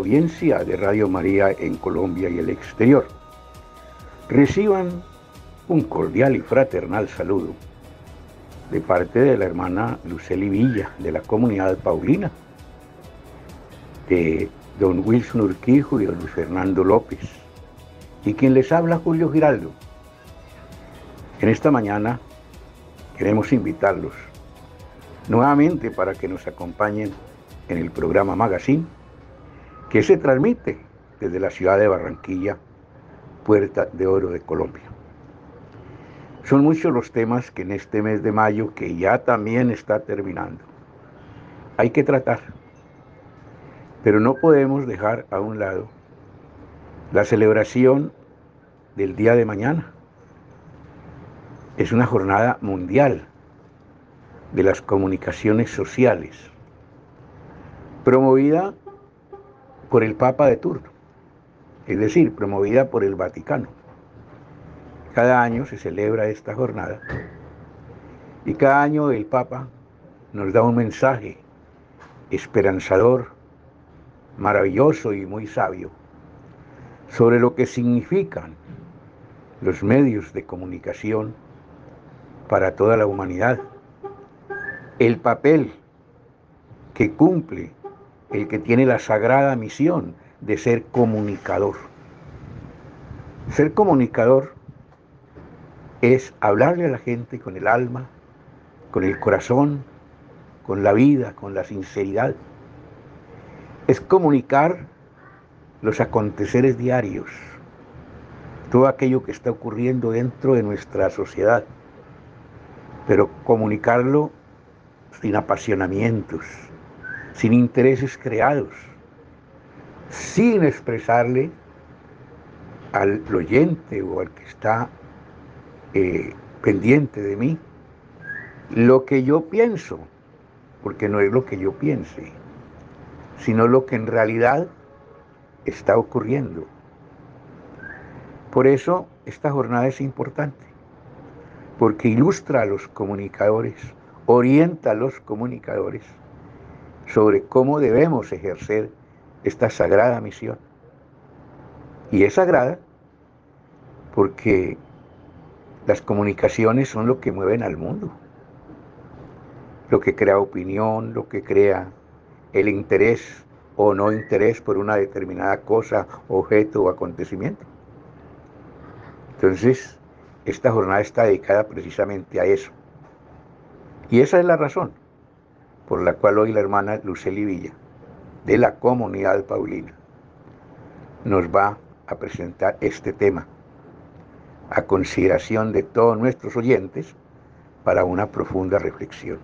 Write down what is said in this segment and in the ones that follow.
audiencia de Radio María en Colombia y el exterior. Reciban un cordial y fraternal saludo de parte de la hermana Luceli Villa de la comunidad Paulina, de don Wilson Urquijo y don Luis Fernando López, y quien les habla Julio Giraldo. En esta mañana queremos invitarlos nuevamente para que nos acompañen en el programa Magazine, que se transmite desde la ciudad de Barranquilla, Puerta de Oro de Colombia. Son muchos los temas que en este mes de mayo, que ya también está terminando, hay que tratar. Pero no podemos dejar a un lado la celebración del día de mañana. Es una jornada mundial de las comunicaciones sociales promovida por el Papa de turno, es decir, promovida por el Vaticano. Cada año se celebra esta jornada y cada año el Papa nos da un mensaje esperanzador, maravilloso y muy sabio sobre lo que significan los medios de comunicación para toda la humanidad, el papel que cumple el que tiene la sagrada misión de ser comunicador. Ser comunicador es hablarle a la gente con el alma, con el corazón, con la vida, con la sinceridad. Es comunicar los aconteceres diarios, todo aquello que está ocurriendo dentro de nuestra sociedad, pero comunicarlo sin apasionamientos, sin intereses creados, sin expresarle al oyente o al que está eh, pendiente de mí lo que yo pienso, porque no es lo que yo piense, sino lo que en realidad está ocurriendo. Por eso esta jornada es importante, porque ilustra a los comunicadores, orienta a los comunicadores sobre cómo debemos ejercer esta sagrada misión. Y es sagrada porque las comunicaciones son lo que mueven al mundo, lo que crea opinión, lo que crea el interés o no interés por una determinada cosa, objeto o acontecimiento. Entonces, esta jornada está dedicada precisamente a eso. Y esa es la razón por la cual hoy la hermana Luceli Villa, de la comunidad paulina, nos va a presentar este tema a consideración de todos nuestros oyentes para una profunda reflexión.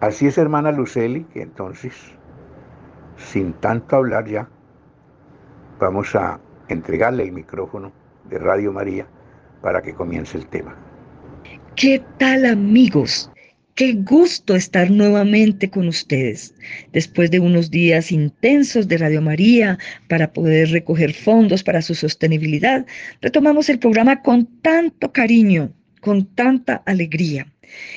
Así es, hermana Luceli, que entonces, sin tanto hablar ya, vamos a entregarle el micrófono de Radio María para que comience el tema. ¿Qué tal amigos? Qué gusto estar nuevamente con ustedes después de unos días intensos de Radio María para poder recoger fondos para su sostenibilidad. Retomamos el programa con tanto cariño, con tanta alegría.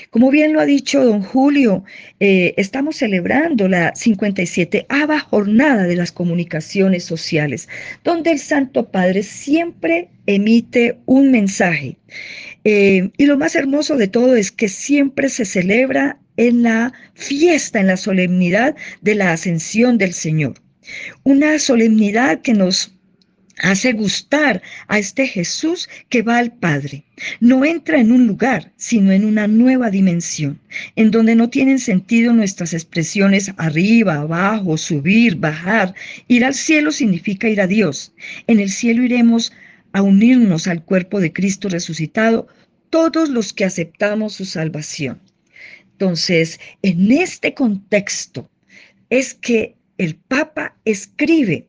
Como bien lo ha dicho don Julio, eh, estamos celebrando la 57 ava jornada de las comunicaciones sociales, donde el Santo Padre siempre emite un mensaje. Eh, y lo más hermoso de todo es que siempre se celebra en la fiesta, en la solemnidad de la ascensión del Señor. Una solemnidad que nos hace gustar a este Jesús que va al Padre. No entra en un lugar, sino en una nueva dimensión, en donde no tienen sentido nuestras expresiones arriba, abajo, subir, bajar. Ir al cielo significa ir a Dios. En el cielo iremos a unirnos al cuerpo de Cristo resucitado todos los que aceptamos su salvación. Entonces, en este contexto es que el Papa escribe,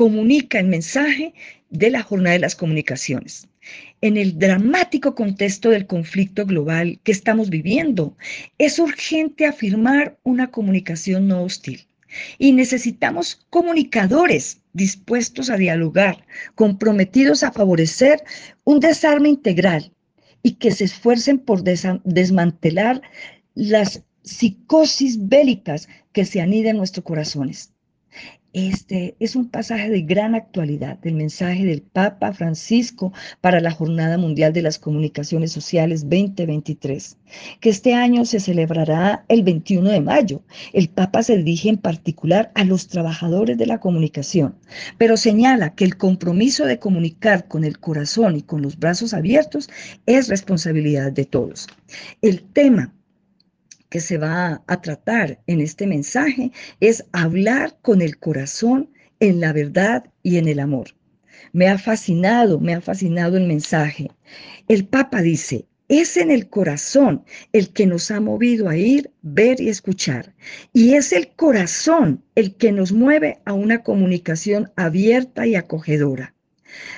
comunica el mensaje de la jornada de las comunicaciones. En el dramático contexto del conflicto global que estamos viviendo, es urgente afirmar una comunicación no hostil. Y necesitamos comunicadores dispuestos a dialogar, comprometidos a favorecer un desarme integral y que se esfuercen por desmantelar las psicosis bélicas que se anida en nuestros corazones. Este es un pasaje de gran actualidad del mensaje del Papa Francisco para la Jornada Mundial de las Comunicaciones Sociales 2023, que este año se celebrará el 21 de mayo. El Papa se dirige en particular a los trabajadores de la comunicación, pero señala que el compromiso de comunicar con el corazón y con los brazos abiertos es responsabilidad de todos. El tema que se va a tratar en este mensaje es hablar con el corazón en la verdad y en el amor. Me ha fascinado, me ha fascinado el mensaje. El Papa dice, es en el corazón el que nos ha movido a ir, ver y escuchar. Y es el corazón el que nos mueve a una comunicación abierta y acogedora.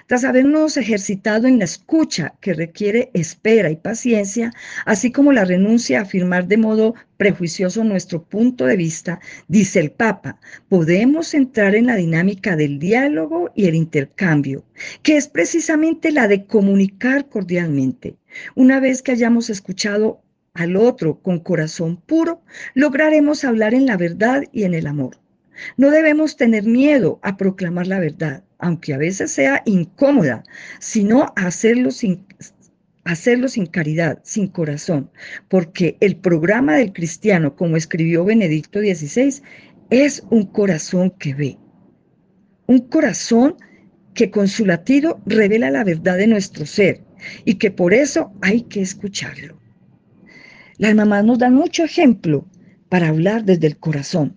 Tras habernos ejercitado en la escucha que requiere espera y paciencia, así como la renuncia a afirmar de modo prejuicioso nuestro punto de vista, dice el Papa, podemos entrar en la dinámica del diálogo y el intercambio, que es precisamente la de comunicar cordialmente. Una vez que hayamos escuchado al otro con corazón puro, lograremos hablar en la verdad y en el amor. No debemos tener miedo a proclamar la verdad aunque a veces sea incómoda, sino hacerlo sin, hacerlo sin caridad, sin corazón, porque el programa del cristiano, como escribió Benedicto XVI, es un corazón que ve, un corazón que con su latido revela la verdad de nuestro ser y que por eso hay que escucharlo. Las mamás nos dan mucho ejemplo para hablar desde el corazón.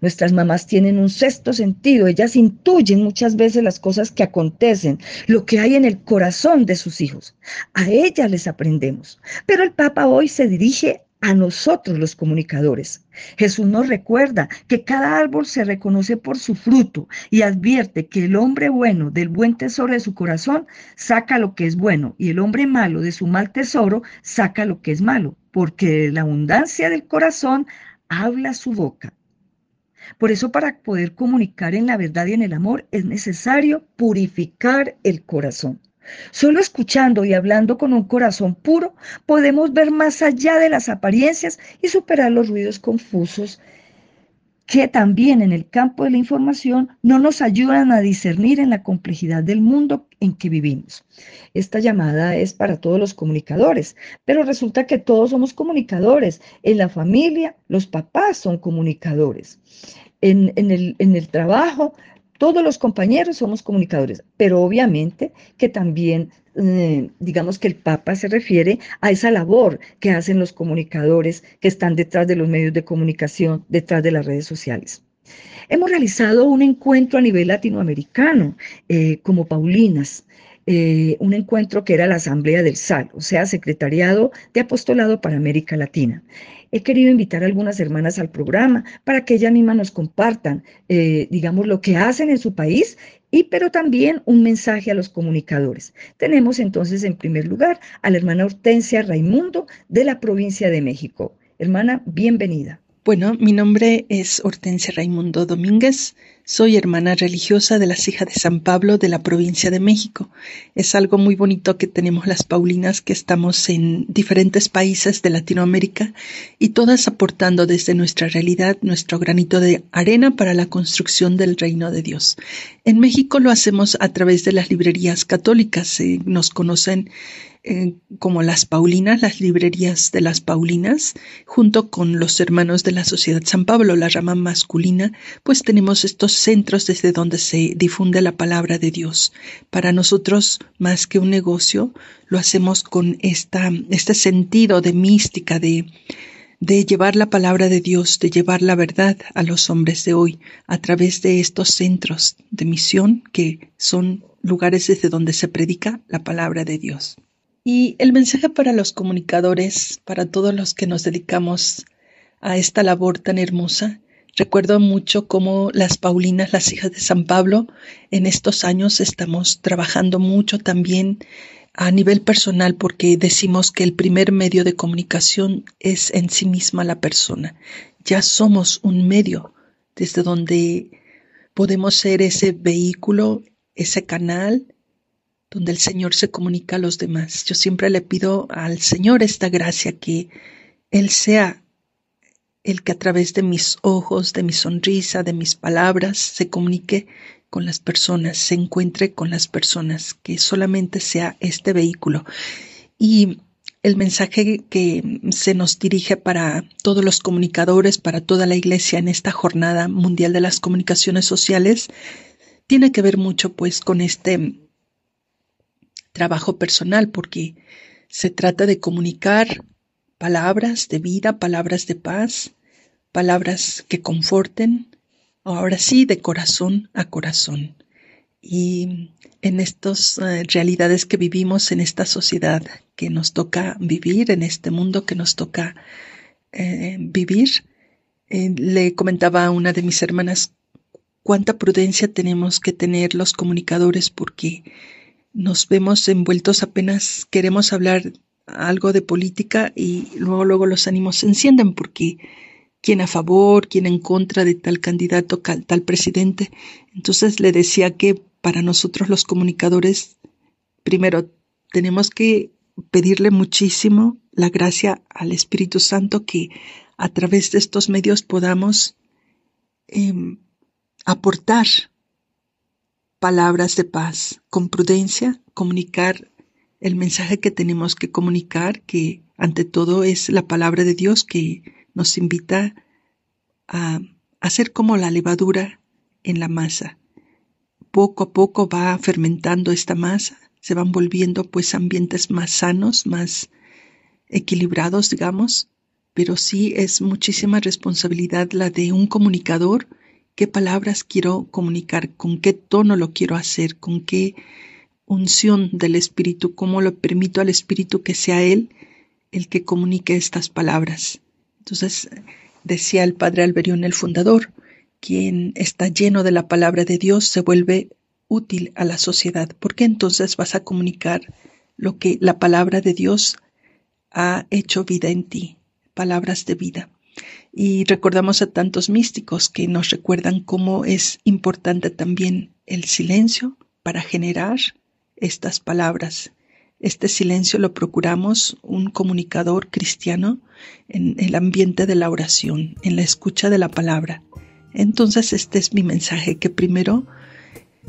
Nuestras mamás tienen un sexto sentido, ellas intuyen muchas veces las cosas que acontecen, lo que hay en el corazón de sus hijos. A ellas les aprendemos. Pero el Papa hoy se dirige a nosotros los comunicadores. Jesús nos recuerda que cada árbol se reconoce por su fruto y advierte que el hombre bueno del buen tesoro de su corazón saca lo que es bueno y el hombre malo de su mal tesoro saca lo que es malo, porque la abundancia del corazón habla su boca. Por eso para poder comunicar en la verdad y en el amor es necesario purificar el corazón. Solo escuchando y hablando con un corazón puro podemos ver más allá de las apariencias y superar los ruidos confusos que también en el campo de la información no nos ayudan a discernir en la complejidad del mundo en que vivimos. Esta llamada es para todos los comunicadores, pero resulta que todos somos comunicadores. En la familia, los papás son comunicadores. En, el, en el trabajo, todos los compañeros somos comunicadores, pero obviamente que también, eh, digamos que el Papa se refiere a esa labor que hacen los comunicadores que están detrás de los medios de comunicación, detrás de las redes sociales. Hemos realizado un encuentro a nivel latinoamericano eh, como Paulinas, eh, un encuentro que era la Asamblea del SAL, o sea, Secretariado de Apostolado para América Latina he querido invitar a algunas hermanas al programa para que ellas mismas nos compartan, eh, digamos, lo que hacen en su país y pero también un mensaje a los comunicadores. Tenemos entonces en primer lugar a la hermana Hortensia Raimundo de la provincia de México. Hermana, bienvenida. Bueno, mi nombre es Hortensia Raimundo Domínguez, soy hermana religiosa de las hijas de San Pablo de la provincia de México. Es algo muy bonito que tenemos las Paulinas que estamos en diferentes países de Latinoamérica y todas aportando desde nuestra realidad nuestro granito de arena para la construcción del reino de Dios. En México lo hacemos a través de las librerías católicas, nos conocen como las Paulinas, las librerías de las Paulinas, junto con los hermanos de la Sociedad San Pablo, la rama masculina, pues tenemos estos centros desde donde se difunde la palabra de Dios. Para nosotros, más que un negocio, lo hacemos con esta, este sentido de mística, de, de llevar la palabra de Dios, de llevar la verdad a los hombres de hoy a través de estos centros de misión que son lugares desde donde se predica la palabra de Dios. Y el mensaje para los comunicadores, para todos los que nos dedicamos a esta labor tan hermosa, recuerdo mucho cómo las Paulinas, las hijas de San Pablo, en estos años estamos trabajando mucho también a nivel personal porque decimos que el primer medio de comunicación es en sí misma la persona. Ya somos un medio desde donde podemos ser ese vehículo, ese canal donde el Señor se comunica a los demás. Yo siempre le pido al Señor esta gracia, que Él sea el que a través de mis ojos, de mi sonrisa, de mis palabras, se comunique con las personas, se encuentre con las personas, que solamente sea este vehículo. Y el mensaje que se nos dirige para todos los comunicadores, para toda la iglesia en esta jornada mundial de las comunicaciones sociales, tiene que ver mucho pues con este trabajo personal, porque se trata de comunicar palabras de vida, palabras de paz, palabras que conforten, ahora sí, de corazón a corazón. Y en estas eh, realidades que vivimos, en esta sociedad que nos toca vivir, en este mundo que nos toca eh, vivir, eh, le comentaba a una de mis hermanas cuánta prudencia tenemos que tener los comunicadores porque nos vemos envueltos apenas queremos hablar algo de política y luego luego los ánimos se encienden porque quién a favor, quién en contra de tal candidato, tal presidente. Entonces le decía que para nosotros los comunicadores, primero tenemos que pedirle muchísimo la gracia al Espíritu Santo que a través de estos medios podamos em, aportar palabras de paz, con prudencia, comunicar el mensaje que tenemos que comunicar, que ante todo es la palabra de Dios que nos invita a hacer como la levadura en la masa. Poco a poco va fermentando esta masa, se van volviendo pues ambientes más sanos, más equilibrados, digamos, pero sí es muchísima responsabilidad la de un comunicador, qué palabras quiero comunicar, con qué tono lo quiero hacer, con qué unción del Espíritu, cómo lo permito al Espíritu que sea Él el que comunique estas palabras. Entonces, decía el padre Alberión el fundador, quien está lleno de la palabra de Dios se vuelve útil a la sociedad, porque entonces vas a comunicar lo que la palabra de Dios ha hecho vida en ti, palabras de vida. Y recordamos a tantos místicos que nos recuerdan cómo es importante también el silencio para generar estas palabras este silencio lo procuramos un comunicador cristiano en el ambiente de la oración, en la escucha de la palabra. Entonces este es mi mensaje, que primero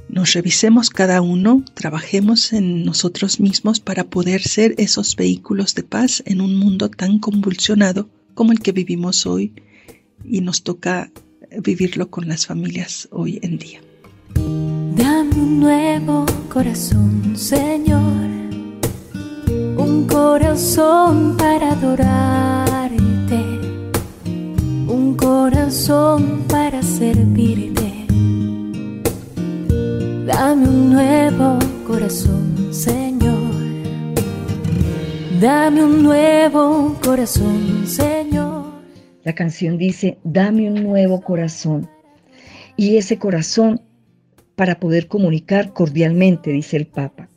nos revisemos cada uno, trabajemos en nosotros mismos para poder ser esos vehículos de paz en un mundo tan convulsionado como el que vivimos hoy y nos toca vivirlo con las familias hoy en día. Dame un nuevo corazón, Señor un corazón para adorarte, un corazón para servirte. Dame un nuevo corazón, Señor. Dame un nuevo corazón, Señor. La canción dice, dame un nuevo corazón. Y ese corazón para poder comunicar cordialmente, dice el Papa.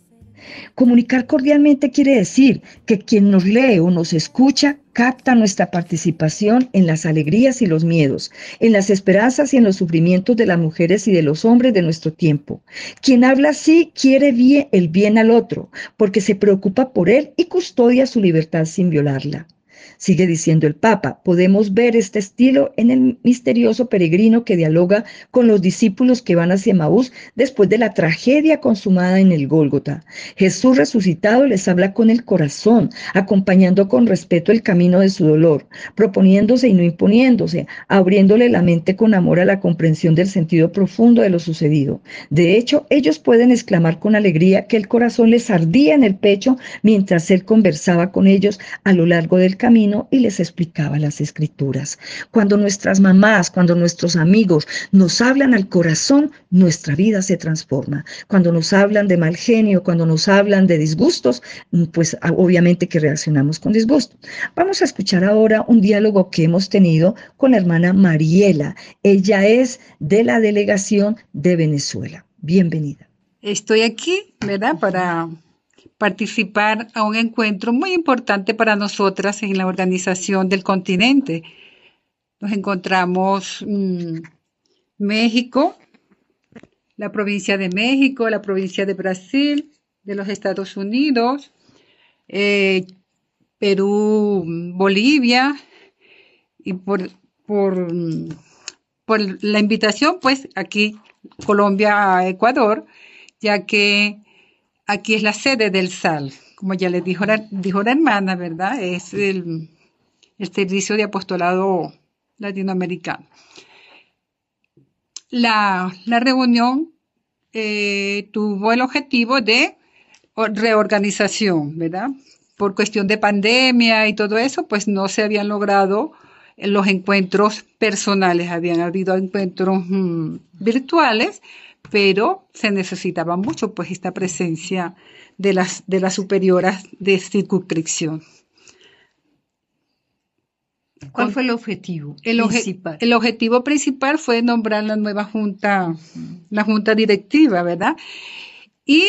Comunicar cordialmente quiere decir que quien nos lee o nos escucha capta nuestra participación en las alegrías y los miedos, en las esperanzas y en los sufrimientos de las mujeres y de los hombres de nuestro tiempo. Quien habla así quiere bien, el bien al otro, porque se preocupa por él y custodia su libertad sin violarla. Sigue diciendo el Papa, podemos ver este estilo en el misterioso peregrino que dialoga con los discípulos que van hacia Maús después de la tragedia consumada en el Gólgota. Jesús resucitado les habla con el corazón, acompañando con respeto el camino de su dolor, proponiéndose y no imponiéndose, abriéndole la mente con amor a la comprensión del sentido profundo de lo sucedido. De hecho, ellos pueden exclamar con alegría que el corazón les ardía en el pecho mientras él conversaba con ellos a lo largo del camino y les explicaba las escrituras. Cuando nuestras mamás, cuando nuestros amigos nos hablan al corazón, nuestra vida se transforma. Cuando nos hablan de mal genio, cuando nos hablan de disgustos, pues ah, obviamente que reaccionamos con disgusto. Vamos a escuchar ahora un diálogo que hemos tenido con la hermana Mariela. Ella es de la delegación de Venezuela. Bienvenida. Estoy aquí, ¿verdad? Para participar a un encuentro muy importante para nosotras en la organización del continente. Nos encontramos mm, México, la provincia de México, la provincia de Brasil, de los Estados Unidos, eh, Perú, Bolivia y por por, por la invitación, pues aquí Colombia Ecuador, ya que aquí es la sede del SAL, como ya les dijo la, dijo la hermana, ¿verdad? Es el, el Servicio de Apostolado Latinoamericano. La, la reunión eh, tuvo el objetivo de reorganización, ¿verdad? Por cuestión de pandemia y todo eso, pues no se habían logrado los encuentros personales, habían habido encuentros mm, virtuales, pero se necesitaba mucho pues esta presencia de las, de las superioras de circunscripción. ¿Cuál fue el objetivo el principal? El objetivo principal fue nombrar la nueva junta, la junta directiva, ¿verdad? Y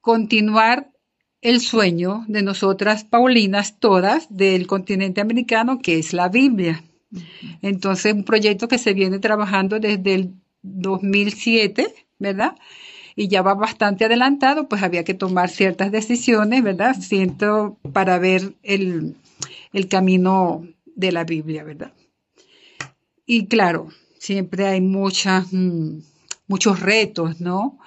continuar el sueño de nosotras, Paulinas, todas, del continente americano, que es la Biblia. Entonces, un proyecto que se viene trabajando desde el 2007, ¿verdad? Y ya va bastante adelantado, pues había que tomar ciertas decisiones, ¿verdad? Siento para ver el, el camino de la Biblia, ¿verdad? Y claro, siempre hay muchas, mm, muchos retos, ¿no?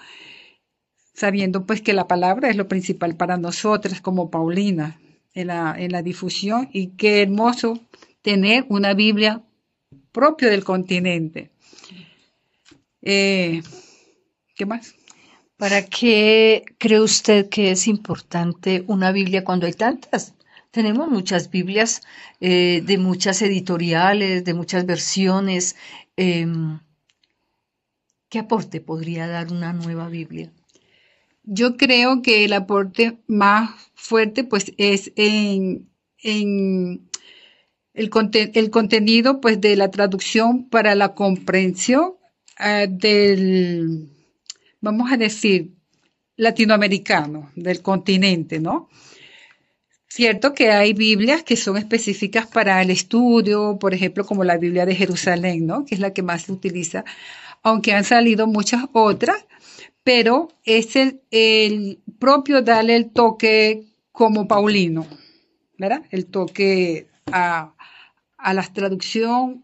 Sabiendo pues que la palabra es lo principal para nosotras como Paulina en la, en la difusión y qué hermoso tener una Biblia propia del continente. Eh, ¿Qué más? ¿Para qué cree usted que es importante una Biblia cuando hay tantas? Tenemos muchas Biblias eh, de muchas editoriales, de muchas versiones. Em, ¿Qué aporte podría dar una nueva Biblia? Yo creo que el aporte más fuerte pues es en, en el, el, contenido pues de la traducción para la comprensión uh, del, vamos a decir, latinoamericano, del continente, ¿no? Cierto que hay Biblias que son específicas para el estudio, por ejemplo, como la Biblia de Jerusalén, ¿no? Que es la que más se utiliza, aunque han salido muchas otras, pero es el, el propio darle el toque como Paulino, ¿verdad? El toque a, a la traducción,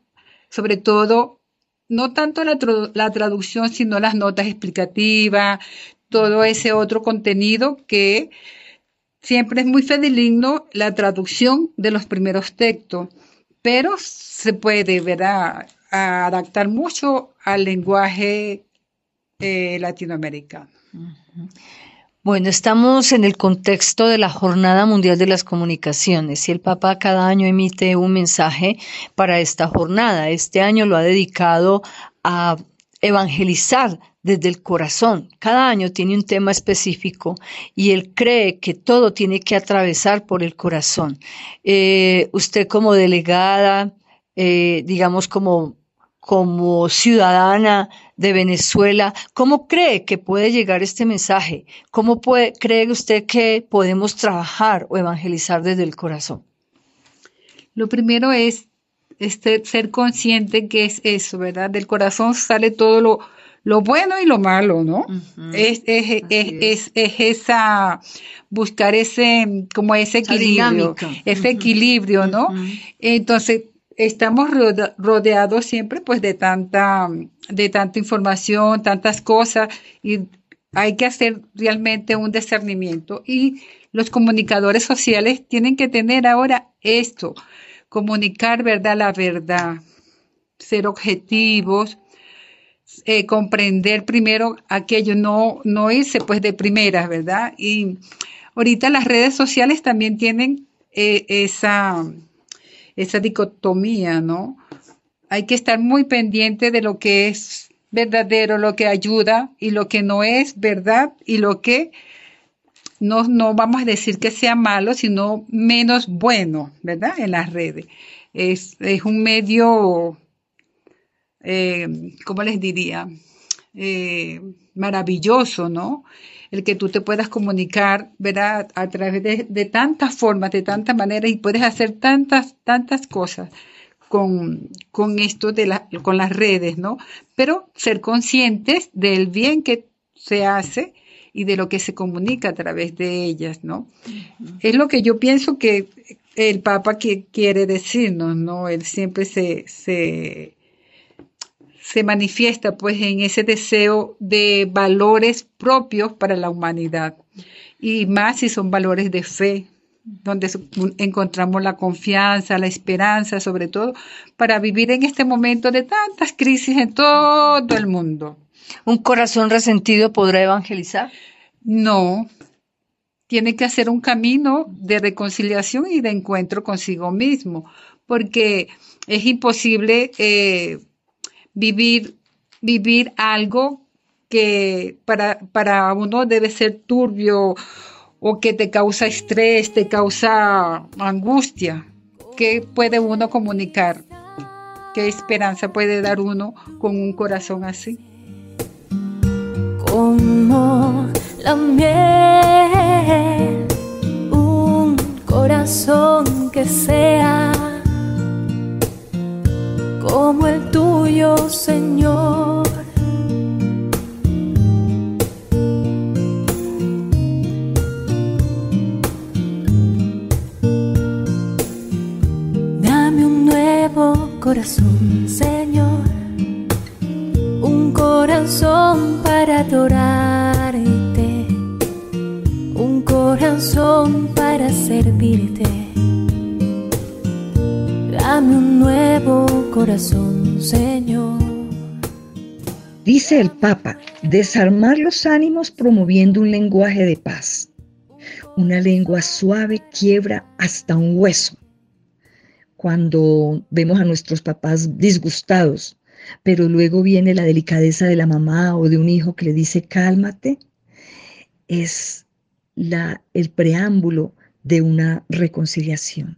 sobre todo, no tanto la, traducción, sino las notas explicativas, todo ese otro contenido que Siempre es muy fideligno la traducción de los primeros textos, pero se puede ¿verdad? adaptar mucho al lenguaje eh, latinoamericano. Bueno, estamos en el contexto de la Jornada Mundial de las Comunicaciones y el Papa cada año emite un mensaje para esta jornada. Este año lo ha dedicado a evangelizar desde el corazón. Cada año tiene un tema específico y él cree que todo tiene que atravesar por el corazón. Eh, usted como delegada, eh, digamos como, como ciudadana de Venezuela, ¿cómo cree que puede llegar este mensaje? ¿Cómo puede, cree usted que podemos trabajar o evangelizar desde el corazón? Lo primero es este, ser consciente que es eso, ¿verdad? Del corazón sale todo lo, lo bueno y lo malo, ¿no? es, es, es, es, esa, buscar ese, como ese equilibrio, ese equilibrio, ¿no? Entonces, estamos rodeados siempre pues de tanta, de tanta información, tantas cosas, y hay que hacer realmente un discernimiento. Y los comunicadores sociales tienen que tener ahora esto, comunicar verdad la verdad, ser objetivos, eh, comprender primero aquello, no, no irse pues de primeras, ¿verdad? Y ahorita las redes sociales también tienen eh, esa, esa dicotomía, ¿no? Hay que estar muy pendiente de lo que es verdadero, lo que ayuda y lo que no es verdad y lo que no, no vamos a decir que sea malo, sino menos bueno, ¿verdad? En las redes. Es, es un medio, eh, ¿cómo les diría? Eh, maravilloso, ¿no? El que tú te puedas comunicar, ¿verdad? A través de, de tantas formas, de tantas maneras, y puedes hacer tantas, tantas cosas con, con esto de la, con las redes, ¿no? Pero ser conscientes del bien que se hace y de lo que se comunica a través de ellas, ¿no? Es lo que yo pienso que el Papa que quiere decirnos, ¿no? Él siempre se, se, se manifiesta pues en ese deseo de valores propios para la humanidad y más si son valores de fe, donde encontramos la confianza, la esperanza, sobre todo, para vivir en este momento de tantas crisis en todo el mundo. ¿Un corazón resentido podrá evangelizar? No, tiene que hacer un camino de reconciliación y de encuentro consigo mismo, porque es imposible eh, vivir, vivir algo que para, para uno debe ser turbio o que te causa estrés, te causa angustia. ¿Qué puede uno comunicar? ¿Qué esperanza puede dar uno con un corazón así? Como la miel, un corazón que sea como el tuyo, Señor. Dame un nuevo corazón, Señor, un corazón para adorarte, un corazón para servirte. Dame un nuevo corazón, Señor. Dice el Papa, desarmar los ánimos promoviendo un lenguaje de paz. Una lengua suave quiebra hasta un hueso. Cuando vemos a nuestros papás disgustados, pero luego viene la delicadeza de la mamá o de un hijo que le dice cálmate, es la, el preámbulo de una reconciliación.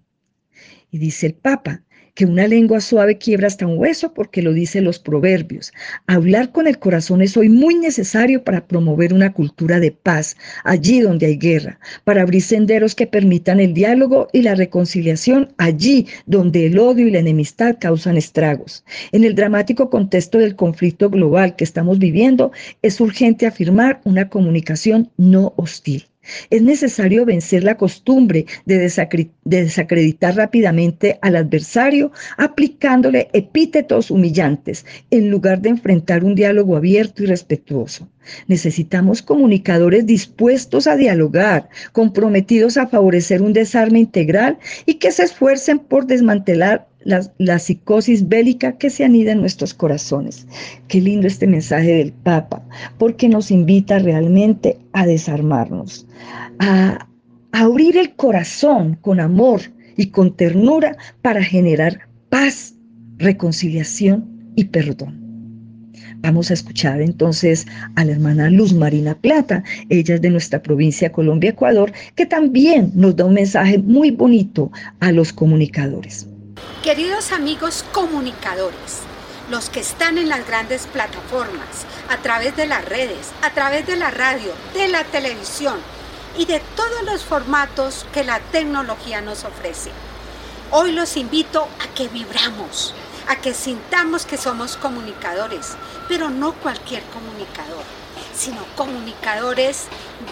Y dice el Papa que una lengua suave quiebra hasta un hueso porque lo dicen los proverbios. Hablar con el corazón es hoy muy necesario para promover una cultura de paz allí donde hay guerra, para abrir senderos que permitan el diálogo y la reconciliación allí donde el odio y la enemistad causan estragos. En el dramático contexto del conflicto global que estamos viviendo, es urgente afirmar una comunicación no hostil. Es necesario vencer la costumbre de, desacreditar rápidamente al adversario aplicándole epítetos humillantes en lugar de enfrentar un diálogo abierto y respetuoso. Necesitamos comunicadores dispuestos a dialogar, comprometidos a favorecer un desarme integral y que se esfuercen por desmantelar la, psicosis bélica que se anida en nuestros corazones. Qué lindo este mensaje del Papa, porque nos invita realmente a desarmarnos, a, a abrir el corazón con amor y con ternura para generar paz, reconciliación y perdón. Vamos a escuchar entonces a la hermana Luz Marina Plata, ella es de nuestra provincia Colombia, Ecuador, que también nos da un mensaje muy bonito a los comunicadores. Queridos amigos comunicadores, los que están en las grandes plataformas, a través de las redes, a través de la radio, de la televisión y de todos los formatos que la tecnología nos ofrece. Hoy los invito a que vibramos, a que sintamos que somos comunicadores, pero no cualquier comunicador, sino comunicadores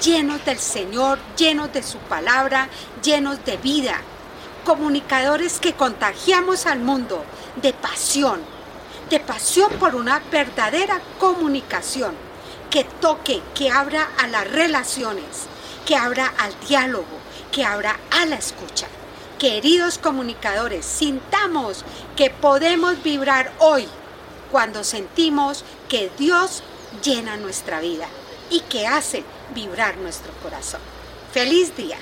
llenos del Señor, llenos de su palabra, llenos de vida, comunicadores que contagiamos al mundo de pasión, de pasión por una verdadera comunicación, que toque, que abra a las relaciones, que abra al diálogo, que abra a la escucha. Queridos comunicadores, sintamos que podemos vibrar hoy cuando sentimos que Dios llena nuestra vida y que hace vibrar nuestro corazón. Feliz día.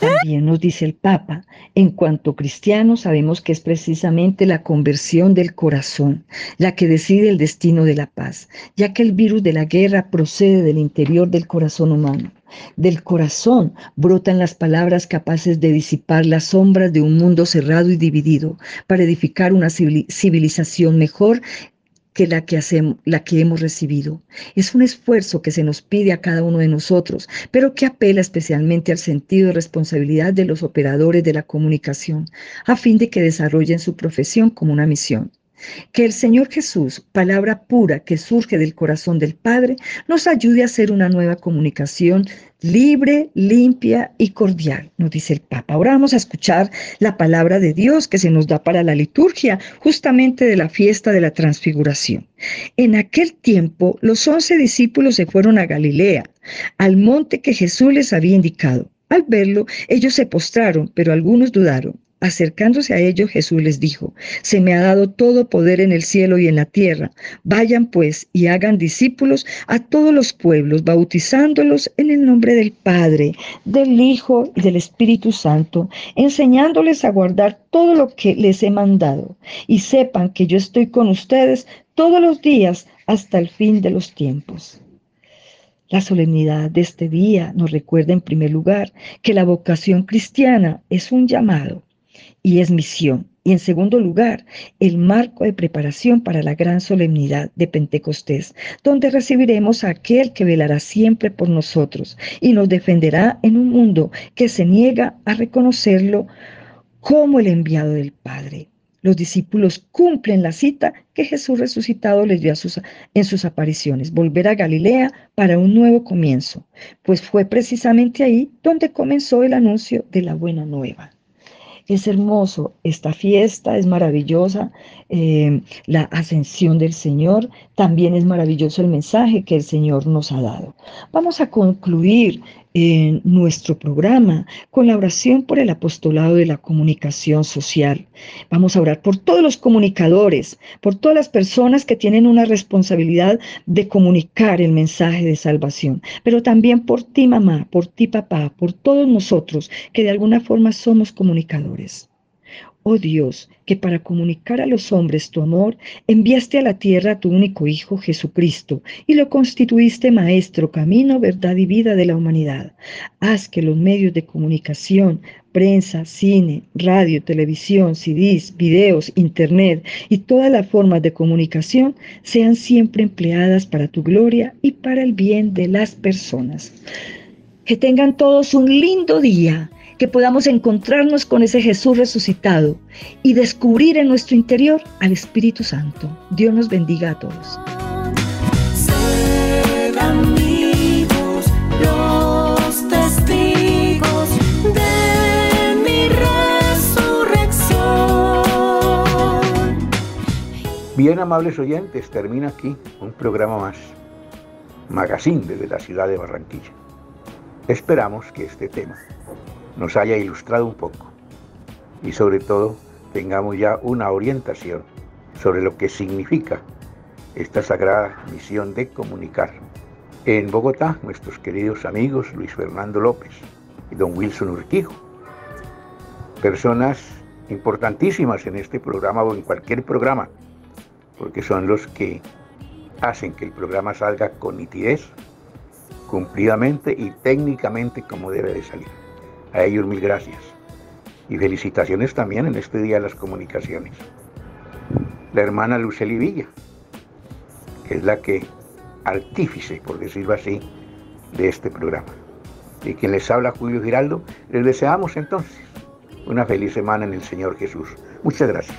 También nos dice el Papa, en cuanto cristianos sabemos que es precisamente la conversión del corazón la que decide el destino de la paz, ya que el virus de la guerra procede del interior del corazón humano. Del corazón brotan las palabras capaces de disipar las sombras de un mundo cerrado y dividido para edificar una civilización mejor que la que, hacemos, la que hemos recibido. Es un esfuerzo que se nos pide a cada uno de nosotros, pero que apela especialmente al sentido de responsabilidad de los operadores de la comunicación, a fin de que desarrollen su profesión como una misión. Que el Señor Jesús, palabra pura que surge del corazón del Padre, nos ayude a hacer una nueva comunicación libre, limpia y cordial, nos dice el Papa. Ahora vamos a escuchar la palabra de Dios que se nos da para la liturgia justamente de la fiesta de la transfiguración. En aquel tiempo los once discípulos se fueron a Galilea, al monte que Jesús les había indicado. Al verlo, ellos se postraron, pero algunos dudaron. Acercándose a ellos, Jesús les dijo, Se me ha dado todo poder en el cielo y en la tierra. Vayan pues y hagan discípulos a todos los pueblos, bautizándolos en el nombre del Padre, del Hijo y del Espíritu Santo, enseñándoles a guardar todo lo que les he mandado. Y sepan que yo estoy con ustedes todos los días hasta el fin de los tiempos. La solemnidad de este día nos recuerda en primer lugar que la vocación cristiana es un llamado y es misión. Y en segundo lugar, el marco de preparación para la gran solemnidad de Pentecostés, donde recibiremos a aquel que velará siempre por nosotros y nos defenderá en un mundo que se niega a reconocerlo como el enviado del Padre. Los discípulos cumplen la cita que Jesús resucitado les dio en sus apariciones, volver a Galilea para un nuevo comienzo, pues fue precisamente ahí donde comenzó el anuncio de la buena nueva. Es hermoso, esta fiesta es maravillosa, eh, la ascensión del Señor, también es maravilloso el mensaje que el Señor nos ha dado. Vamos a concluir en nuestro programa con la oración por el apostolado de la comunicación social. Vamos a orar por todos los comunicadores, por todas las personas que tienen una responsabilidad de comunicar el mensaje de salvación, pero también por ti mamá, por ti papá, por todos nosotros que de alguna forma somos comunicadores. Oh Dios, que para comunicar a los hombres tu amor, enviaste a la tierra a tu único Hijo Jesucristo y lo constituiste maestro, camino, verdad y vida de la humanidad. Haz que los medios de comunicación, prensa, cine, radio, televisión, CDs, videos, internet y todas las formas de comunicación sean siempre empleadas para tu gloria y para el bien de las personas. Que tengan todos un lindo día que podamos encontrarnos con ese Jesús resucitado y descubrir en nuestro interior al Espíritu Santo. Dios nos bendiga a todos. los testigos de mi resurrección. Bien, amables oyentes, termina aquí un programa más, Magazine desde la ciudad de Barranquilla. Esperamos que este tema nos haya ilustrado un poco y sobre todo tengamos ya una orientación sobre lo que significa esta sagrada misión de comunicar. En Bogotá, nuestros queridos amigos Luis Fernando López y don Wilson Urquijo, personas importantísimas en este programa o en cualquier programa, porque son los que hacen que el programa salga con nitidez, cumplidamente y técnicamente como debe de salir. A ellos mil gracias. Y felicitaciones también en este Día de las Comunicaciones. La hermana Luceli Villa, que es la que artífice, por decirlo así, de este programa. Y quien les habla, Julio Giraldo, les deseamos entonces una feliz semana en el Señor Jesús. Muchas gracias.